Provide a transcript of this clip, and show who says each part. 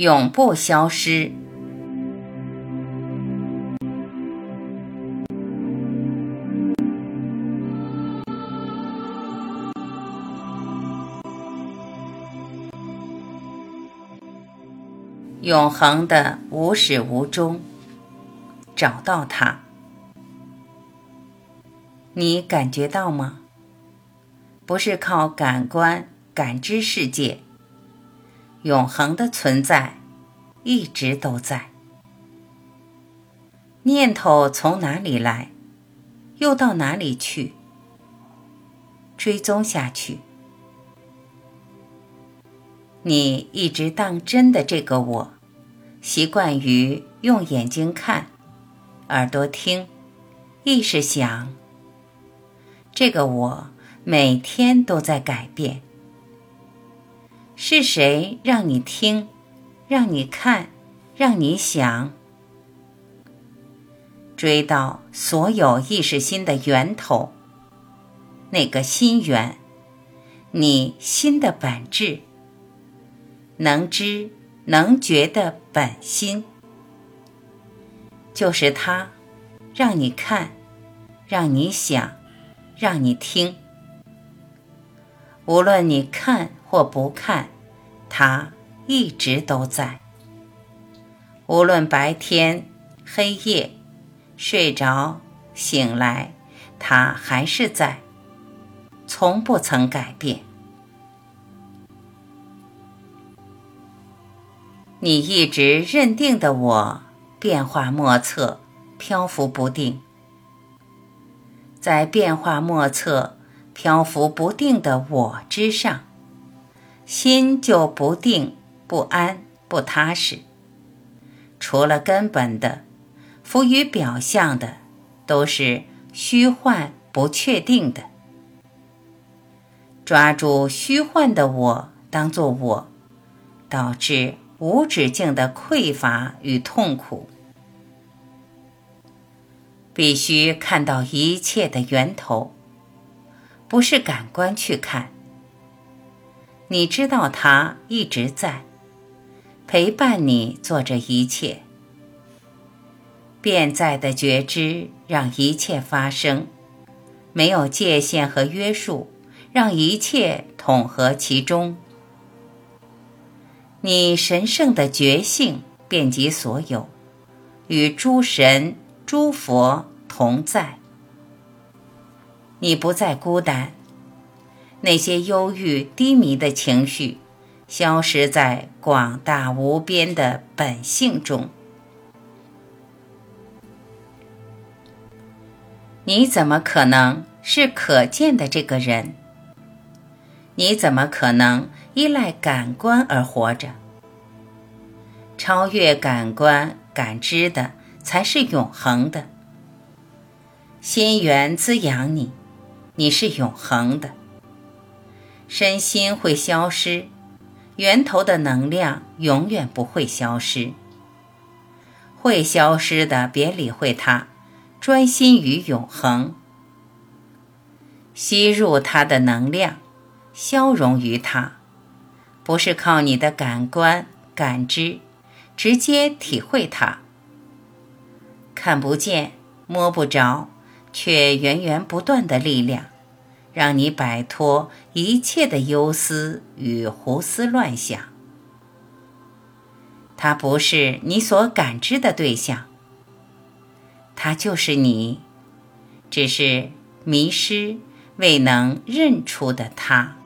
Speaker 1: 永不消失。永恒的无始无终，找到它，你感觉到吗？不是靠感官感知世界，永恒的存在一直都在。念头从哪里来，又到哪里去？追踪下去。你一直当真的这个我，习惯于用眼睛看，耳朵听，意识想。这个我每天都在改变。是谁让你听，让你看，让你想？追到所有意识心的源头，那个心源，你心的本质。能知能觉的本心，就是它，让你看，让你想，让你听。无论你看或不看，它一直都在。无论白天、黑夜、睡着、醒来，它还是在，从不曾改变。你一直认定的我，变化莫测，漂浮不定。在变化莫测、漂浮不定的我之上，心就不定、不安、不踏实。除了根本的，浮于表象的，都是虚幻、不确定的。抓住虚幻的我当做我，导致。无止境的匮乏与痛苦，必须看到一切的源头，不是感官去看。你知道它一直在陪伴你做着一切，变在的觉知让一切发生，没有界限和约束，让一切统合其中。你神圣的觉性遍及所有，与诸神、诸佛同在。你不再孤单，那些忧郁、低迷的情绪消失在广大无边的本性中。你怎么可能是可见的这个人？你怎么可能？依赖感官而活着，超越感官感知的才是永恒的。心源滋养你，你是永恒的。身心会消失，源头的能量永远不会消失。会消失的，别理会它，专心于永恒，吸入它的能量，消融于它。不是靠你的感官感知直接体会它，看不见摸不着，却源源不断的力量，让你摆脱一切的忧思与胡思乱想。它不是你所感知的对象，它就是你，只是迷失未能认出的他。